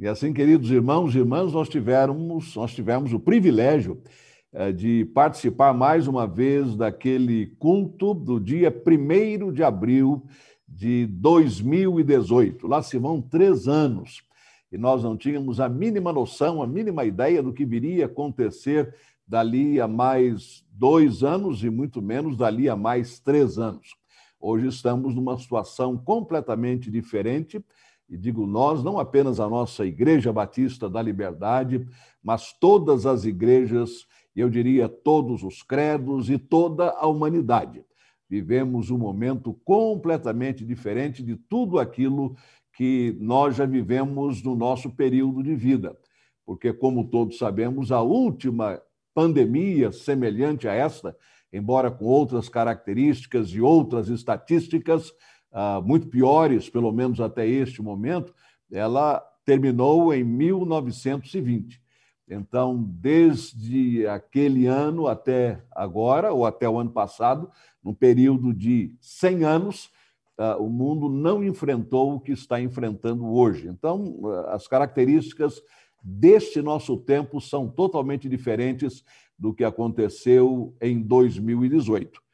E assim, queridos irmãos e irmãs, nós tivemos, nós tivemos o privilégio eh, de participar mais uma vez daquele culto do dia 1 de abril de 2018. Lá se vão três anos e nós não tínhamos a mínima noção, a mínima ideia do que viria acontecer dali a mais dois anos e muito menos dali a mais três anos. Hoje estamos numa situação completamente diferente e digo nós, não apenas a nossa Igreja Batista da Liberdade, mas todas as igrejas, eu diria todos os credos e toda a humanidade. Vivemos um momento completamente diferente de tudo aquilo que nós já vivemos no nosso período de vida. Porque, como todos sabemos, a última pandemia semelhante a esta, embora com outras características e outras estatísticas, uh, muito piores, pelo menos até este momento, ela terminou em 1920. Então, desde aquele ano até agora, ou até o ano passado, num período de 100 anos, uh, o mundo não enfrentou o que está enfrentando hoje. Então, uh, as características deste nosso tempo são totalmente diferentes do que aconteceu em 2018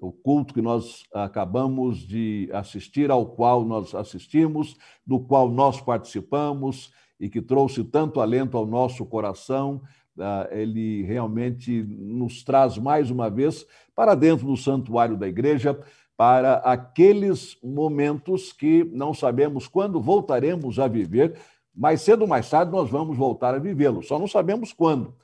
o culto que nós acabamos de assistir, ao qual nós assistimos, do qual nós participamos e que trouxe tanto alento ao nosso coração, ah, ele realmente nos traz mais uma vez para dentro do santuário da igreja, para aqueles momentos que não sabemos quando voltaremos a viver, mais cedo ou mais tarde nós vamos voltar a vivê-los, só não sabemos quando.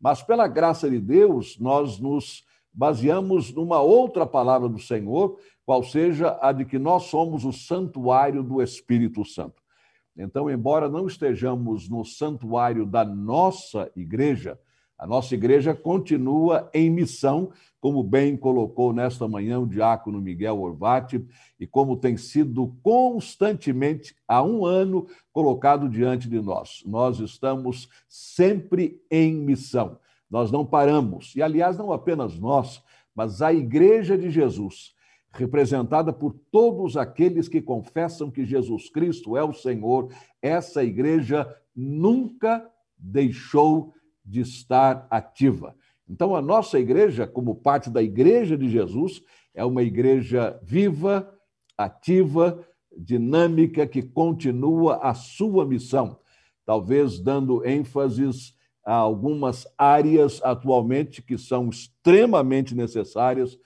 Mas pela graça de Deus, nós nos baseamos numa outra palavra do Senhor, qual seja a de que nós somos o santuário do Espírito Santo. Então, embora não estejamos no santuário da nossa igreja, a nossa igreja continua em missão, como bem colocou nesta manhã o diácono Miguel Orvati, e como tem sido constantemente, há um ano, colocado diante de nós. Nós estamos sempre em missão. Nós não paramos. E, aliás, não apenas nós, mas a Igreja de Jesus, representada por todos aqueles que confessam que Jesus Cristo é o Senhor, essa igreja nunca deixou de estar ativa. Então, a nossa igreja, como parte da Igreja de Jesus, é uma igreja viva, ativa, dinâmica, que continua a sua missão, talvez dando ênfases há algumas áreas atualmente que são extremamente necessárias,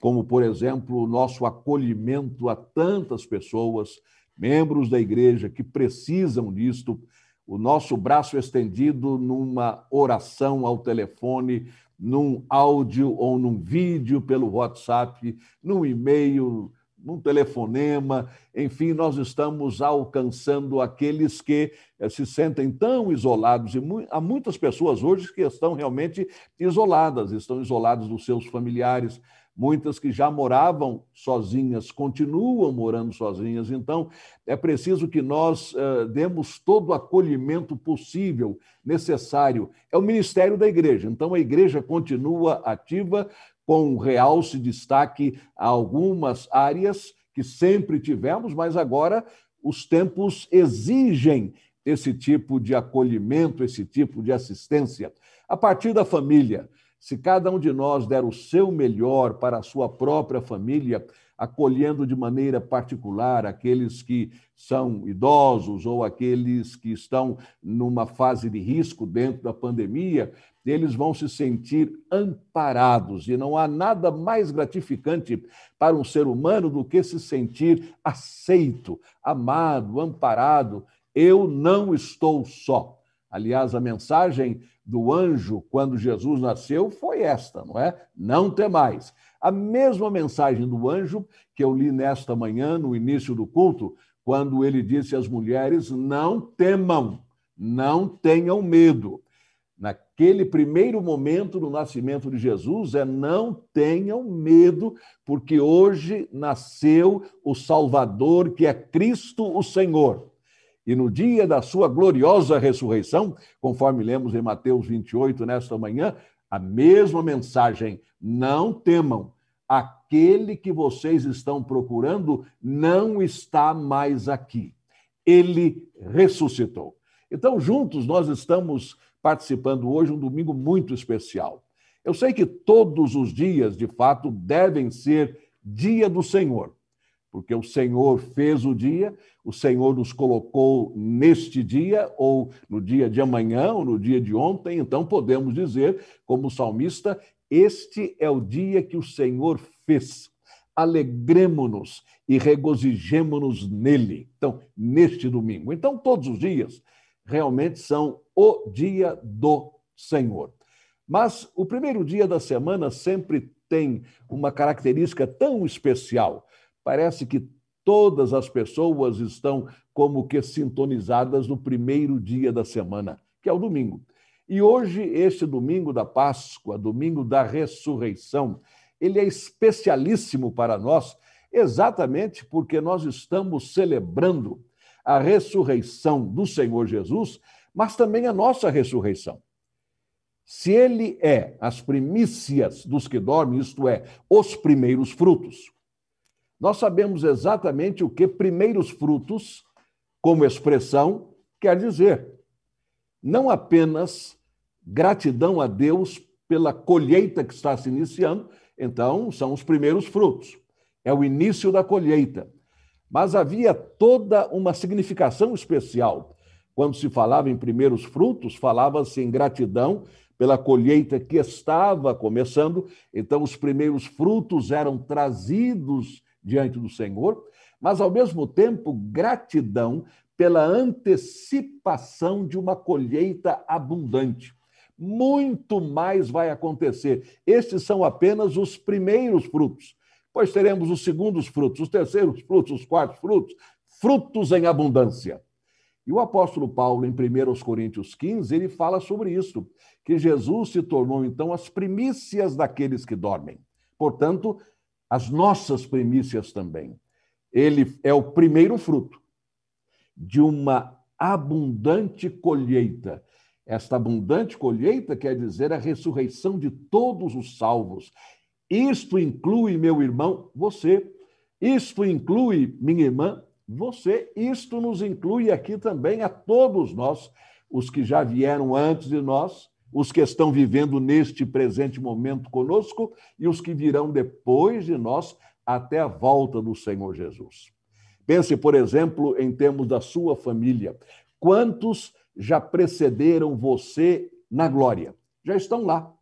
como, por exemplo, o nosso acolhimento a tantas pessoas, membros da igreja que precisam disto, o nosso braço estendido numa oração ao telefone, num áudio ou num vídeo pelo WhatsApp, num e-mail, num telefonema, enfim, nós estamos alcançando aqueles que eh, se sentem tão isolados. E há muitas pessoas hoje que estão realmente isoladas, estão isoladas dos seus familiares, muitas que já moravam sozinhas, continuam morando sozinhas. Então, é preciso que nós uh, demos todo o acolhimento possível, necessário. É o ministério da igreja. Então, a igreja continua ativa, com realce destaque a algumas áreas que sempre tivemos, mas agora os tempos exigem esse tipo de acolhimento, esse tipo de assistência. A partir da família, se cada um de nós der o seu melhor para a sua própria família, acolhendo de maneira particular aqueles que são idosos ou aqueles que estão numa fase de risco dentro da pandemia, eles vão se sentir amparados. E não há nada mais gratificante para um ser humano do que se sentir aceito, amado, amparado. Eu não estou só. Aliás, a mensagem do anjo quando Jesus nasceu foi esta, não é? Não temais. A mesma mensagem do anjo que eu li nesta manhã, no início do culto, quando ele disse às mulheres: Não temam, não tenham medo naquele primeiro momento do nascimento de Jesus é não tenham medo, porque hoje nasceu o Salvador, que é Cristo o Senhor. E no dia da sua gloriosa ressurreição, conforme lemos em Mateus 28 nesta manhã, a mesma mensagem: não temam, aquele que vocês estão procurando não está mais aqui. Ele ressuscitou. Então, juntos, nós estamos participando hoje um domingo muito especial. Eu sei que todos os dias, de fato, devem ser dia do Senhor, porque o Senhor fez o dia, o Senhor nos colocou neste dia, ou no dia de amanhã, ou no dia de ontem, então podemos dizer, como salmista, este é o dia que o Senhor fez. Alegremos-nos e regozijemo-nos nele. Então, neste domingo. Então, todos os dias realmente são o dia do Senhor. Mas o primeiro dia da semana sempre tem uma característica tão especial. Parece que todas as pessoas estão como que sintonizadas no primeiro dia da semana, que é o domingo. E hoje, este domingo da Páscoa, domingo da ressurreição, ele é especialíssimo para nós, exatamente porque nós estamos celebrando a ressurreição do Senhor Jesus, mas também a nossa ressurreição. Se ele é as primícias dos que dormem, isto é, os primeiros frutos, nós sabemos exatamente o que primeiros frutos, como expressão, quer dizer. Não apenas gratidão a Deus pela colheita que está se iniciando, então são os primeiros frutos, é o início da colheita. Mas havia toda uma significação especial. Quando se falava em primeiros frutos, falava-se em gratidão pela colheita que estava começando, então os primeiros frutos eram trazidos diante do Senhor, mas ao mesmo tempo gratidão pela antecipação de uma colheita abundante. Muito mais vai acontecer. Estes são apenas os primeiros frutos, pois teremos os segundos frutos, os terceiros frutos, os quartos frutos, frutos em abundância. E o apóstolo Paulo, em 1 Coríntios 15, ele fala sobre isso, que Jesus se tornou, então, as primícias daqueles que dormem. Portanto, as nossas primícias também. Ele é o primeiro fruto de uma abundante colheita. Esta abundante colheita quer dizer a ressurreição de todos os salvos. Isto inclui, meu irmão, você. Isto inclui, minha irmã, você. Isto nos inclui aqui também a todos nós, os que já vieram antes de nós, os que estão vivendo neste presente momento conosco e os que virão depois de nós até a volta do Senhor Jesus. Pense, por exemplo, em termos da sua família. Quantos já precederam você na glória? Já estão lá.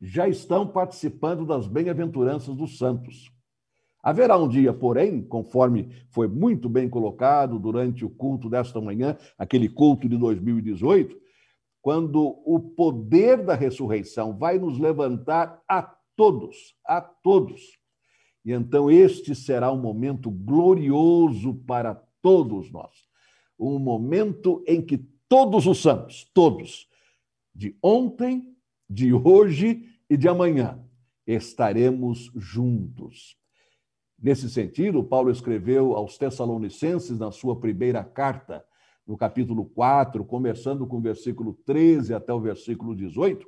Já estão participando das bem-aventuranças dos santos. Haverá um dia, porém, conforme foi muito bem colocado durante o culto desta manhã, aquele culto de 2018, quando o poder da ressurreição vai nos levantar a todos, a todos. E então este será um momento glorioso para todos nós. Um momento em que todos os santos, todos, de ontem, de hoje e de amanhã, estaremos juntos. Nesse sentido, Paulo escreveu aos Tessalonicenses, na sua primeira carta, no capítulo 4, começando com o versículo 13 até o versículo 18,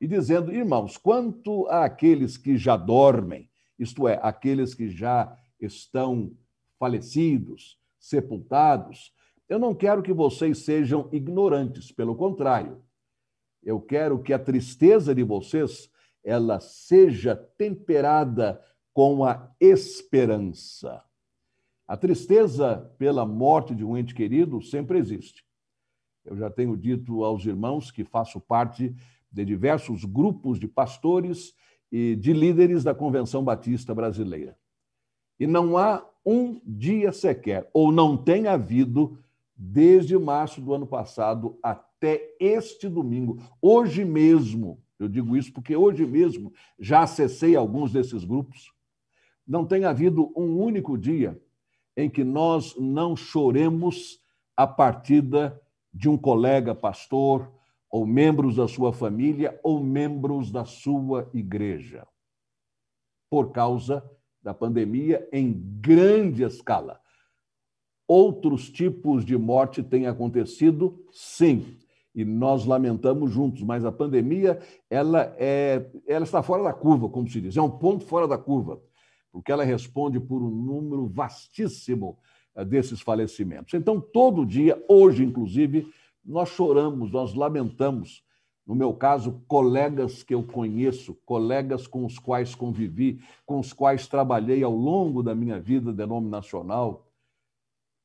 e dizendo: Irmãos, quanto àqueles que já dormem, isto é, aqueles que já estão falecidos, sepultados, eu não quero que vocês sejam ignorantes, pelo contrário, eu quero que a tristeza de vocês ela seja temperada com a esperança. A tristeza pela morte de um ente querido sempre existe. Eu já tenho dito aos irmãos que faço parte de diversos grupos de pastores e de líderes da Convenção Batista Brasileira. E não há um dia sequer, ou não tem havido, desde março do ano passado até este domingo, hoje mesmo, eu digo isso porque hoje mesmo já acessei alguns desses grupos, não tem havido um único dia em que nós não choremos a partida de um colega pastor, ou membros da sua família, ou membros da sua igreja, por causa da pandemia em grande escala. Outros tipos de morte têm acontecido, sim, e nós lamentamos juntos, mas a pandemia ela é, ela está fora da curva, como se diz, é um ponto fora da curva porque ela responde por um número vastíssimo eh, desses falecimentos. Então, todo dia, hoje inclusive, nós choramos, nós lamentamos. No meu caso, colegas que eu conheço, colegas com os quais convivi, com os quais trabalhei ao longo da minha vida denominacional,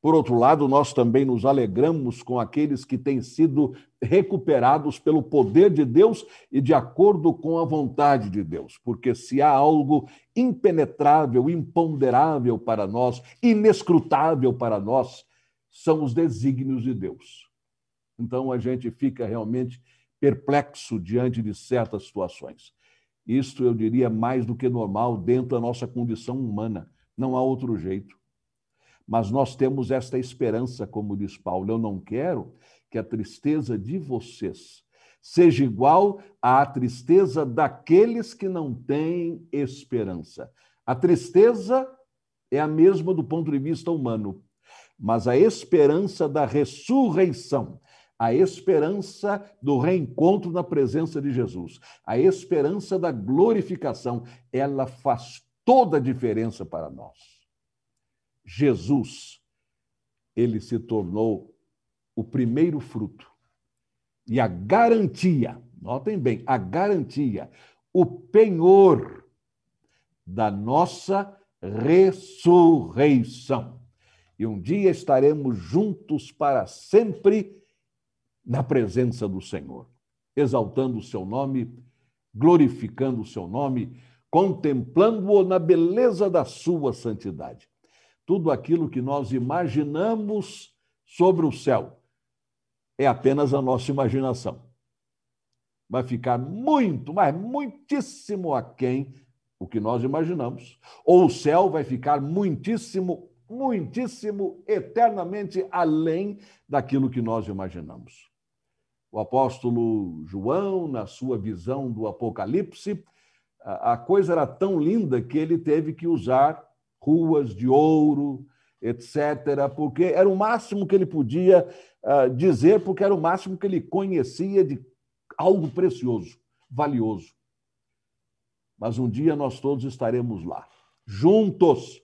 por outro lado, nós também nos alegramos com aqueles que têm sido recuperados pelo poder de Deus e de acordo com a vontade de Deus, porque se há algo impenetrável, imponderável para nós, inescrutável para nós, são os desígnios de Deus. Então a gente fica realmente perplexo diante de certas situações. Isto eu diria mais do que normal dentro da nossa condição humana. Não há outro jeito. Mas nós temos esta esperança, como diz Paulo. Eu não quero que a tristeza de vocês seja igual à tristeza daqueles que não têm esperança. A tristeza é a mesma do ponto de vista humano, mas a esperança da ressurreição, a esperança do reencontro na presença de Jesus, a esperança da glorificação, ela faz toda a diferença para nós. Jesus, ele se tornou o primeiro fruto e a garantia, notem bem, a garantia, o penhor da nossa ressurreição. E um dia estaremos juntos para sempre na presença do Senhor, exaltando o seu nome, glorificando o seu nome, contemplando-o na beleza da sua santidade tudo aquilo que nós imaginamos sobre o céu é apenas a nossa imaginação. Vai ficar muito, mas muitíssimo aquém o que nós imaginamos, ou o céu vai ficar muitíssimo, muitíssimo, eternamente além daquilo que nós imaginamos. O apóstolo João, na sua visão do Apocalipse, a coisa era tão linda que ele teve que usar ruas de ouro, etc., porque era o máximo que ele podia uh, dizer, porque era o máximo que ele conhecia de algo precioso, valioso. Mas um dia nós todos estaremos lá, juntos,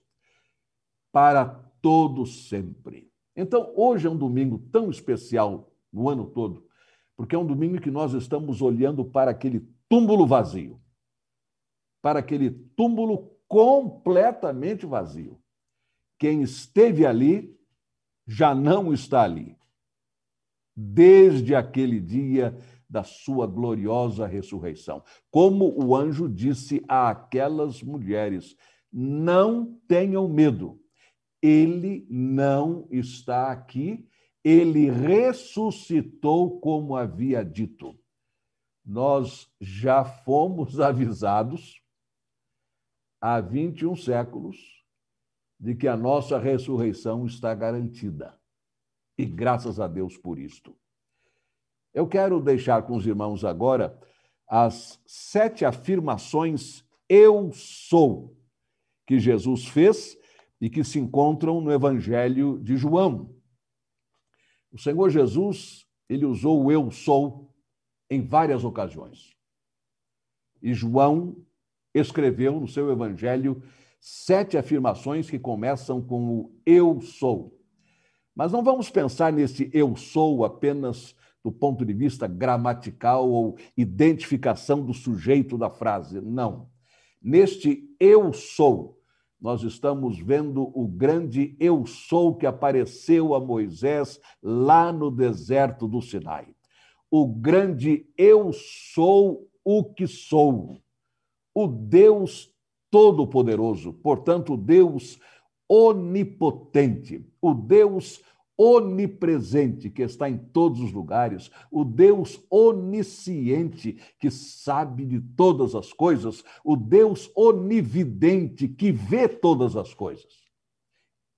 para todo sempre. Então, hoje é um domingo tão especial no ano todo, porque é um domingo que nós estamos olhando para aquele túmulo vazio, para aquele túmulo completamente vazio. Quem esteve ali já não está ali. Desde aquele dia da sua gloriosa ressurreição. Como o anjo disse àquelas mulheres: não tenham medo, ele não está aqui, ele ressuscitou como havia dito. Nós já fomos avisados há 21 séculos de que a nossa ressurreição está garantida. E graças a Deus por isto. Eu quero deixar com os irmãos agora as sete afirmações eu sou que Jesus fez e que se encontram no Evangelho de João. O Senhor Jesus, ele usou o eu sou em várias ocasiões. E João escreveu no seu evangelho sete afirmações que começam com o eu sou. Mas não vamos pensar nesse eu sou apenas do ponto de vista gramatical ou identificação do sujeito da frase. Não. Neste eu sou, nós estamos vendo o grande eu sou que apareceu a Moisés lá no deserto do Sinai. O grande eu sou o que sou o Deus Todo-Poderoso, portanto, o Deus onipotente, o Deus onipresente que está em todos os lugares, o Deus onisciente que sabe de todas as coisas, o Deus onividente que vê todas as coisas.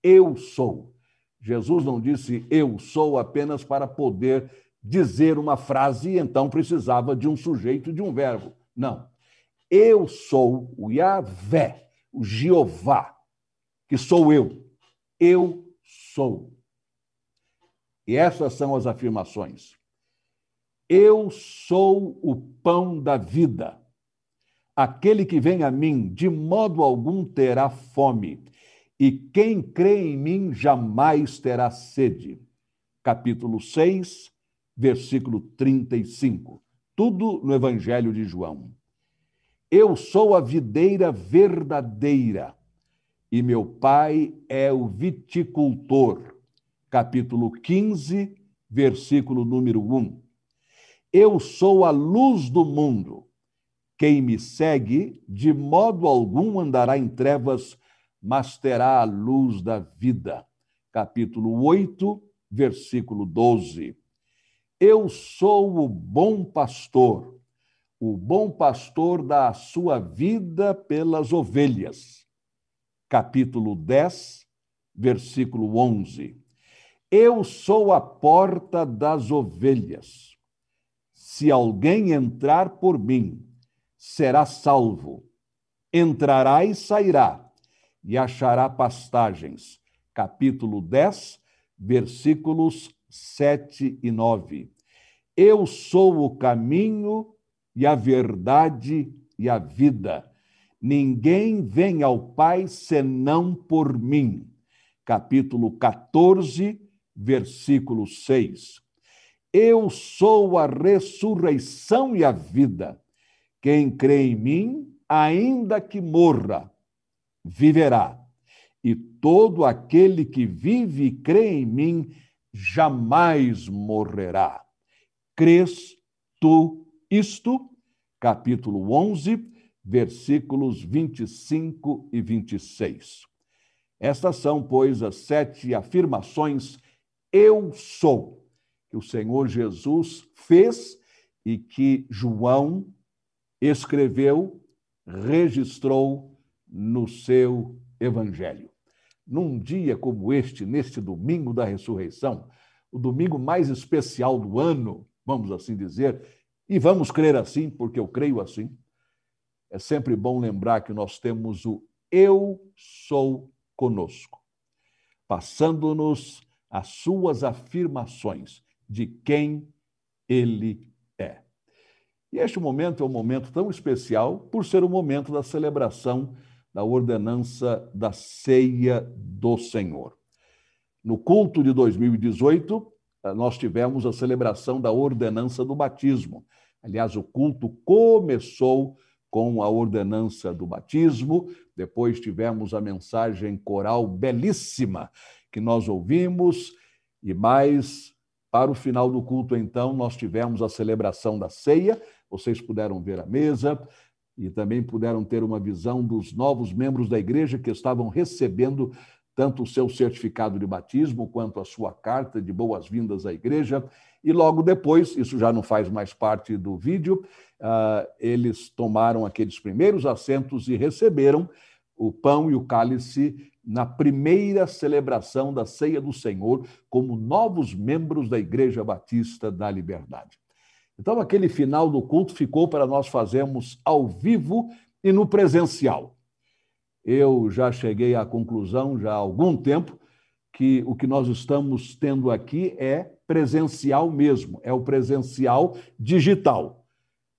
Eu sou. Jesus não disse eu sou apenas para poder dizer uma frase e então precisava de um sujeito de um verbo. Não. Eu sou o Yahvé, o Jeová, que sou eu. Eu sou. E essas são as afirmações. Eu sou o pão da vida. Aquele que vem a mim, de modo algum terá fome, e quem crê em mim jamais terá sede. Capítulo 6, versículo 35. Tudo no Evangelho de João. Eu sou a videira verdadeira e meu pai é o viticultor. Capítulo 15, versículo número 1. Eu sou a luz do mundo. Quem me segue, de modo algum andará em trevas, mas terá a luz da vida. Capítulo 8, versículo 12. Eu sou o bom pastor. O bom pastor dá a sua vida pelas ovelhas. Capítulo 10, versículo 11. Eu sou a porta das ovelhas. Se alguém entrar por mim, será salvo. Entrará e sairá, e achará pastagens. Capítulo 10, versículos 7 e 9. Eu sou o caminho e a verdade e a vida. Ninguém vem ao Pai senão por mim. Capítulo 14, versículo 6. Eu sou a ressurreição e a vida. Quem crê em mim, ainda que morra, viverá. E todo aquele que vive e crê em mim jamais morrerá. Crês tu isto? Capítulo 11, versículos 25 e 26. Estas são, pois, as sete afirmações eu sou que o Senhor Jesus fez e que João escreveu, registrou no seu evangelho. Num dia como este, neste domingo da ressurreição, o domingo mais especial do ano, vamos assim dizer, e vamos crer assim, porque eu creio assim. É sempre bom lembrar que nós temos o eu sou conosco, passando-nos as suas afirmações de quem ele e este momento é um momento tão especial por ser o momento da celebração da ordenança da ceia do Senhor. No culto de 2018, eh, nós tivemos a celebração da ordenança do batismo. Aliás, o culto começou com a ordenança do batismo, depois tivemos a mensagem coral belíssima que nós ouvimos, e mais para o final do culto, então, nós tivemos a celebração da ceia, vocês puderam ver a mesa e também puderam ter uma visão dos novos membros da igreja que estavam recebendo tanto o seu certificado de batismo quanto a sua carta de boas-vindas à igreja. E logo depois, isso já não faz mais parte do vídeo, uh, eles tomaram aqueles primeiros assentos e receberam o pão e o cálice na primeira celebração da Ceia do Senhor como novos membros da Igreja Batista da Liberdade. Então, aquele final do culto ficou para nós fazermos ao vivo e no presencial. Eu já cheguei à conclusão, já há algum tempo, que o que nós estamos tendo aqui é presencial mesmo, é o presencial digital.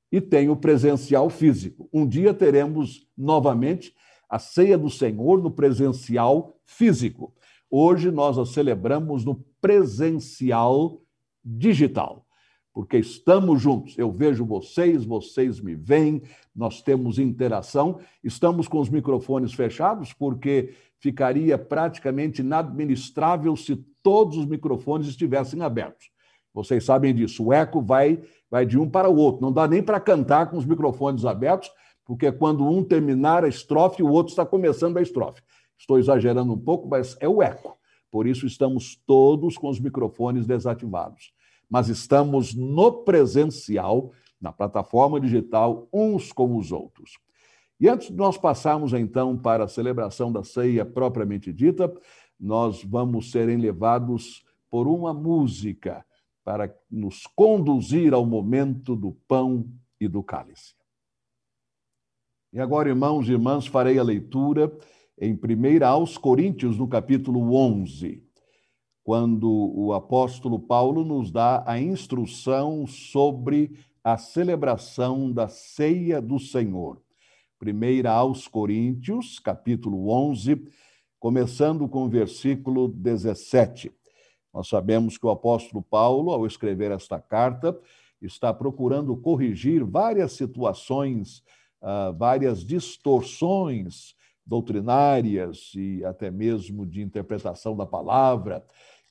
E tem o presencial físico. Um dia teremos novamente a ceia do Senhor no presencial físico. Hoje nós a celebramos no presencial digital porque estamos juntos. Eu vejo vocês, vocês me veem, nós temos interação. Estamos com os microfones fechados, porque ficaria praticamente inadministrável se todos os microfones estivessem abertos. Vocês sabem disso. O eco vai, vai de um para o outro. Não dá nem para cantar com os microfones abertos, porque quando um terminar a estrofe, o outro está começando a estrofe. Estou exagerando um pouco, mas é o eco. Por isso estamos todos com os microfones desativados mas estamos no presencial, na plataforma digital, uns com os outros. E antes de nós passarmos então para a celebração da ceia propriamente dita, nós vamos ser levados por uma música para nos conduzir ao momento do pão e do cálice. E agora, irmãos e irmãs, farei a leitura em 1 aos Coríntios, no capítulo 11 quando o apóstolo Paulo nos dá a instrução sobre a celebração da ceia do Senhor. Primeira aos Coríntios, capítulo 11, começando com o versículo 17. Nós sabemos que o apóstolo Paulo, ao escrever esta carta, está procurando corrigir várias situações, uh, várias distorções doutrinárias e até mesmo de interpretação da palavra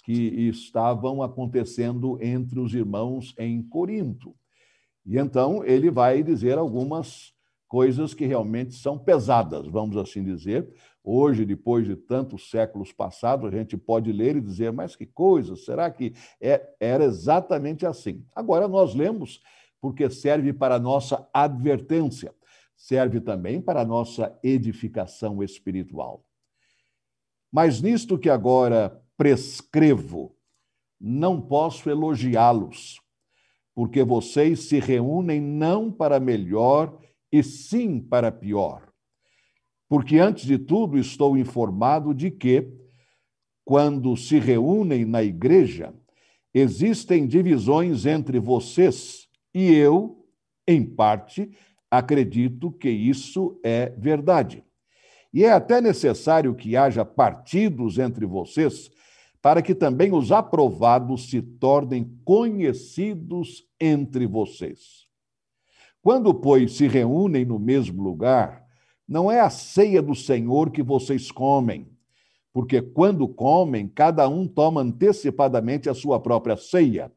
que estavam acontecendo entre os irmãos em Corinto. E então ele vai dizer algumas coisas que realmente são pesadas, vamos assim dizer. Hoje, depois de tantos séculos passados, a gente pode ler e dizer, mas que coisa, será que é, era exatamente assim? Agora nós lemos porque serve para nossa advertência, serve também para nossa edificação espiritual. Mas nisto que agora prescrevo, não posso elogiá-los, porque vocês se reúnem não para melhor e sim para pior. Porque, antes de tudo, estou informado de que, quando se reúnem na igreja, existem divisões entre vocês e eu, em parte, acredito que isso é verdade. E é até necessário que haja partidos entre vocês para que também os aprovados se tornem conhecidos entre vocês. Quando, pois, se reúnem no mesmo lugar, não é a ceia do Senhor que vocês comem, porque quando comem, cada um toma antecipadamente a sua própria ceia.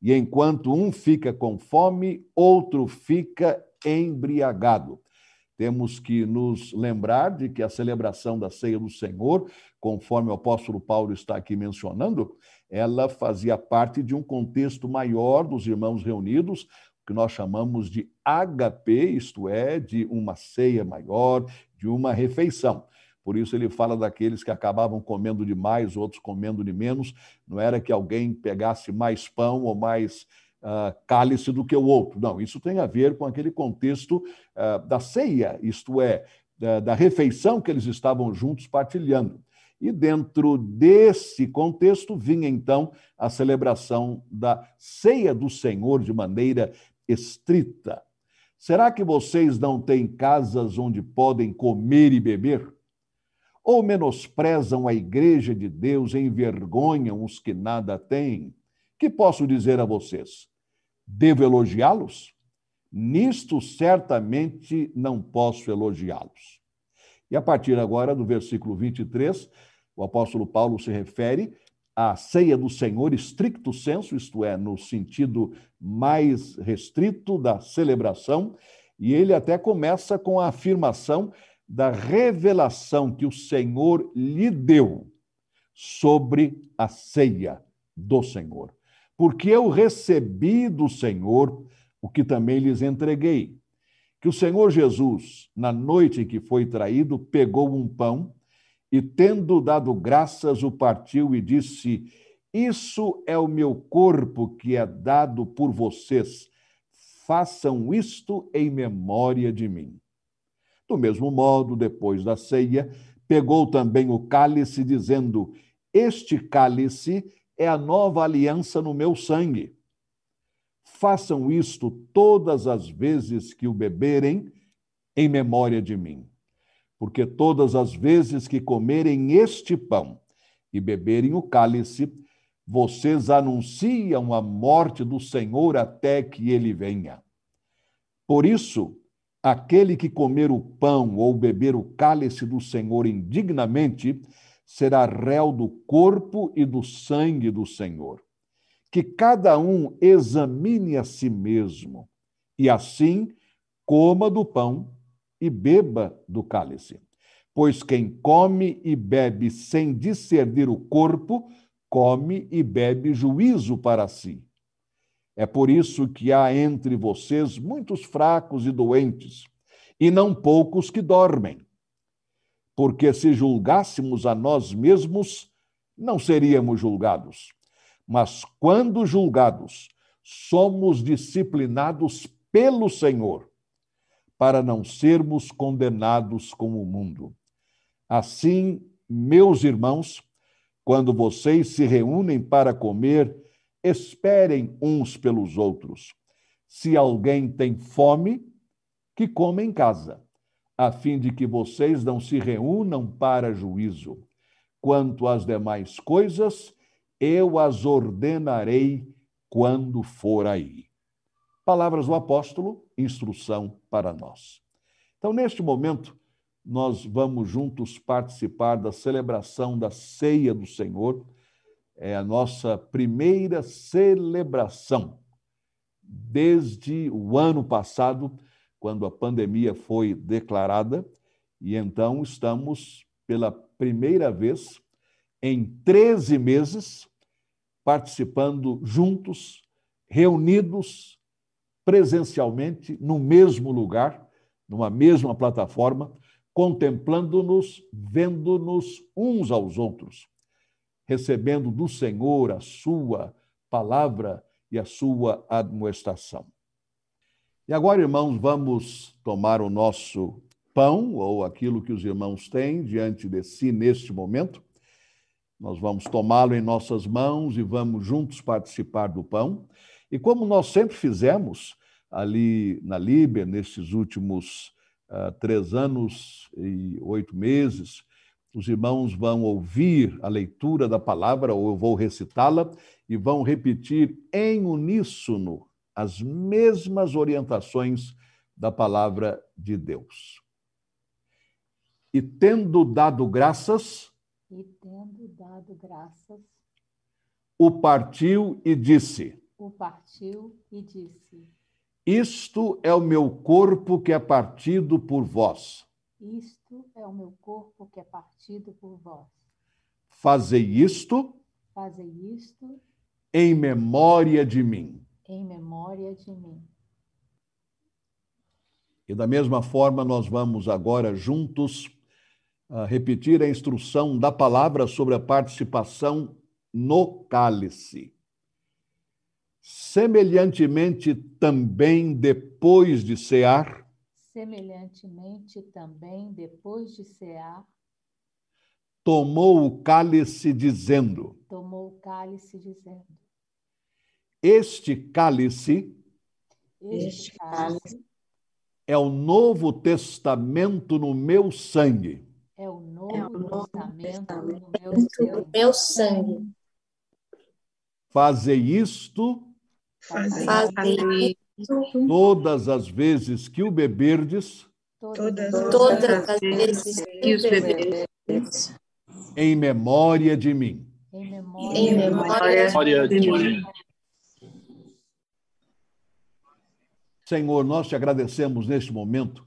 E enquanto um fica com fome, outro fica embriagado. Temos que nos lembrar de que a celebração da ceia do Senhor, conforme o apóstolo Paulo está aqui mencionando, ela fazia parte de um contexto maior dos irmãos reunidos, que nós chamamos de HP, isto é, de uma ceia maior, de uma refeição. Por isso ele fala daqueles que acabavam comendo demais, outros comendo de menos. Não era que alguém pegasse mais pão ou mais uh, cálice do que o outro. Não, isso tem a ver com aquele contexto uh, da ceia, isto é, da, da refeição que eles estavam juntos partilhando. E dentro desse contexto vinha então a celebração da ceia do Senhor de maneira estrita. Será que vocês não têm casas onde podem comer e beber? Ou menosprezam a igreja de Deus envergonham os que nada têm? Que posso dizer a vocês? Devo elogiá-los? Nisto certamente não posso elogiá-los. E a partir agora do versículo 23, o apóstolo Paulo se refere a ceia do Senhor estricto senso, isto é, no sentido mais restrito da celebração, e ele até começa com a afirmação da revelação que o Senhor lhe deu sobre a ceia do Senhor. Porque eu recebi do Senhor o que também lhes entreguei. Que o Senhor Jesus, na noite em que foi traído, pegou um pão e, tendo dado graças, o partiu e disse: Isso é o meu corpo que é dado por vocês. Façam isto em memória de mim. Do mesmo modo, depois da ceia, pegou também o cálice, dizendo: Este cálice é a nova aliança no meu sangue. Façam isto todas as vezes que o beberem, em memória de mim porque todas as vezes que comerem este pão e beberem o cálice, vocês anunciam a morte do Senhor até que ele venha. Por isso, aquele que comer o pão ou beber o cálice do Senhor indignamente, será réu do corpo e do sangue do Senhor. Que cada um examine a si mesmo, e assim coma do pão e beba do cálice. Pois quem come e bebe sem discernir o corpo, come e bebe juízo para si. É por isso que há entre vocês muitos fracos e doentes, e não poucos que dormem. Porque se julgássemos a nós mesmos, não seríamos julgados. Mas quando julgados, somos disciplinados pelo Senhor para não sermos condenados com o mundo. Assim, meus irmãos, quando vocês se reúnem para comer, esperem uns pelos outros. Se alguém tem fome, que coma em casa, a fim de que vocês não se reúnam para juízo. quanto às demais coisas, eu as ordenarei quando for aí. Palavras do apóstolo, instrução para nós. Então, neste momento, nós vamos juntos participar da celebração da ceia do Senhor. É a nossa primeira celebração desde o ano passado, quando a pandemia foi declarada, e então estamos pela primeira vez em 13 meses participando juntos, reunidos presencialmente no mesmo lugar, numa mesma plataforma, contemplando-nos, vendo-nos uns aos outros, recebendo do Senhor a sua palavra e a sua admoestação. E agora, irmãos, vamos tomar o nosso pão, ou aquilo que os irmãos têm diante de si neste momento. Nós vamos tomá-lo em nossas mãos e vamos juntos participar do pão. E como nós sempre fizemos ali na Líbia, nesses últimos uh, três anos e oito meses, os irmãos vão ouvir a leitura da palavra, ou eu vou recitá-la, e vão repetir em uníssono as mesmas orientações da palavra de Deus. E tendo dado graças, e tendo dado graças, o partiu e disse: O partiu e disse: Isto é o meu corpo que é partido por vós. Isto é o meu corpo que é partido por vós. Fazei isto. Fazei isto. Em memória de mim. Em memória de mim. E da mesma forma, nós vamos agora juntos uh, repetir a instrução da palavra sobre a participação no cálice. Semelhantemente, também depois de cear, Semelhantemente, também, depois de cear, tomou o cálice, dizendo: Tomou o cálice, dizendo: Este cálice, Este cálice é o novo testamento no meu sangue. É o novo, é o novo testamento, testamento, no meu sangue. meu sangue. Fazei isto. Fazei, Fazei Todas as vezes que o beberdes, todas, todas as vezes que os beberdes, em memória de mim. Em memória, em memória de mim. Senhor, nós te agradecemos neste momento,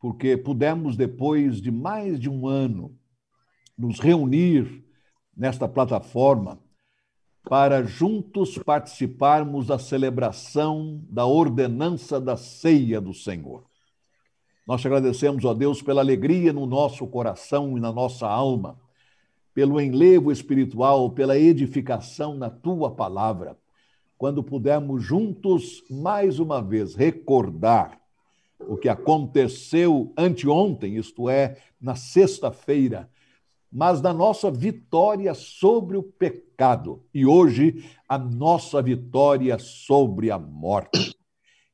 porque pudemos, depois de mais de um ano, nos reunir nesta plataforma para juntos participarmos da celebração da ordenança da ceia do Senhor. Nós te agradecemos, ó Deus, pela alegria no nosso coração e na nossa alma, pelo enlevo espiritual, pela edificação na tua palavra, quando pudermos juntos mais uma vez recordar o que aconteceu anteontem, isto é, na sexta-feira, mas da nossa vitória sobre o pecado e hoje a nossa vitória sobre a morte.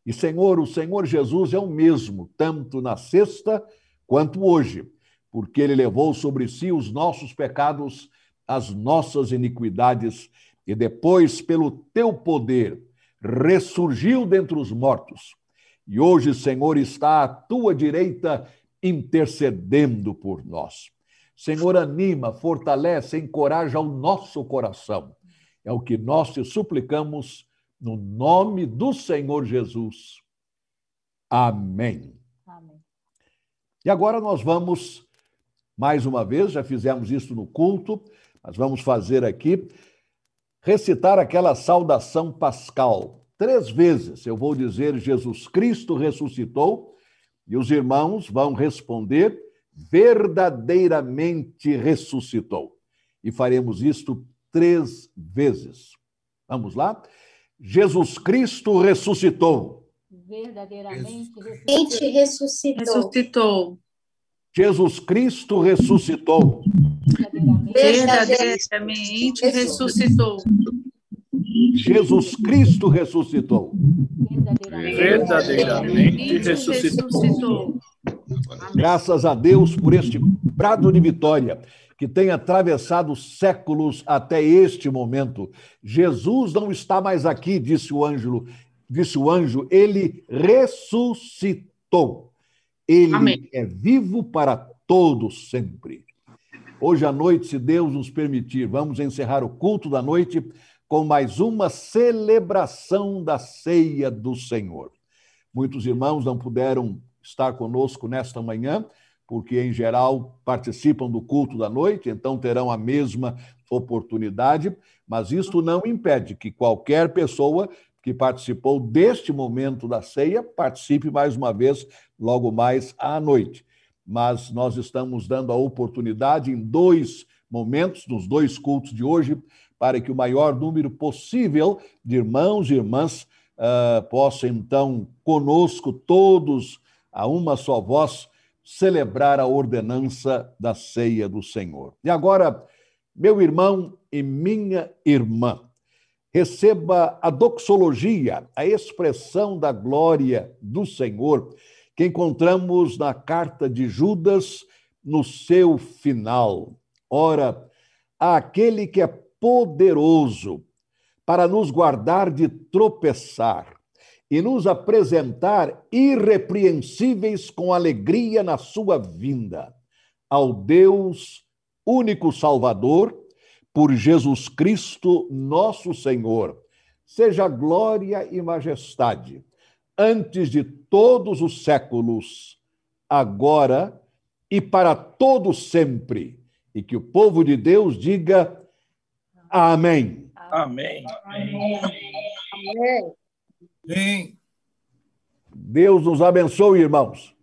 E Senhor, o Senhor Jesus é o mesmo, tanto na sexta quanto hoje, porque ele levou sobre si os nossos pecados, as nossas iniquidades e depois, pelo teu poder, ressurgiu dentre os mortos. E hoje, Senhor, está à tua direita intercedendo por nós. Senhor, anima, fortalece, encoraja o nosso coração. É o que nós te suplicamos no nome do Senhor Jesus. Amém. Amém. E agora nós vamos, mais uma vez, já fizemos isso no culto, mas vamos fazer aqui, recitar aquela saudação pascal. Três vezes eu vou dizer: Jesus Cristo ressuscitou, e os irmãos vão responder verdadeiramente ressuscitou. E faremos isto três vezes. Vamos lá? Jesus Cristo ressuscitou. Verdadeiramente ressuscitou. ressuscitou. Jesus Cristo ressuscitou. Verdadeiramente ressuscitou. Jesus Cristo ressuscitou. Verdadeiramente ressuscitou. Graças a Deus por este prado de vitória que tem atravessado séculos até este momento. Jesus não está mais aqui, disse o anjo, disse o anjo, ele ressuscitou. Ele Amém. é vivo para todos sempre. Hoje à noite, se Deus nos permitir, vamos encerrar o culto da noite com mais uma celebração da ceia do Senhor. Muitos irmãos não puderam estar conosco nesta manhã, porque em geral participam do culto da noite, então terão a mesma oportunidade, mas isto não impede que qualquer pessoa que participou deste momento da ceia participe mais uma vez logo mais à noite. Mas nós estamos dando a oportunidade em dois momentos, nos dois cultos de hoje, para que o maior número possível de irmãos e irmãs uh, possam, então, conosco, todos, a uma só voz, celebrar a ordenança da ceia do Senhor. E agora, meu irmão e minha irmã, receba a doxologia, a expressão da glória do Senhor, que encontramos na carta de Judas, no seu final. Ora, aquele que é poderoso para nos guardar de tropeçar e nos apresentar irrepreensíveis com alegria na sua vinda. Ao Deus único Salvador, por Jesus Cristo, nosso Senhor, seja glória e majestade, antes de todos os séculos, agora e para todo sempre. E que o povo de Deus diga amém. Amém. Amém. amém. Deus nos abençoe, irmãos.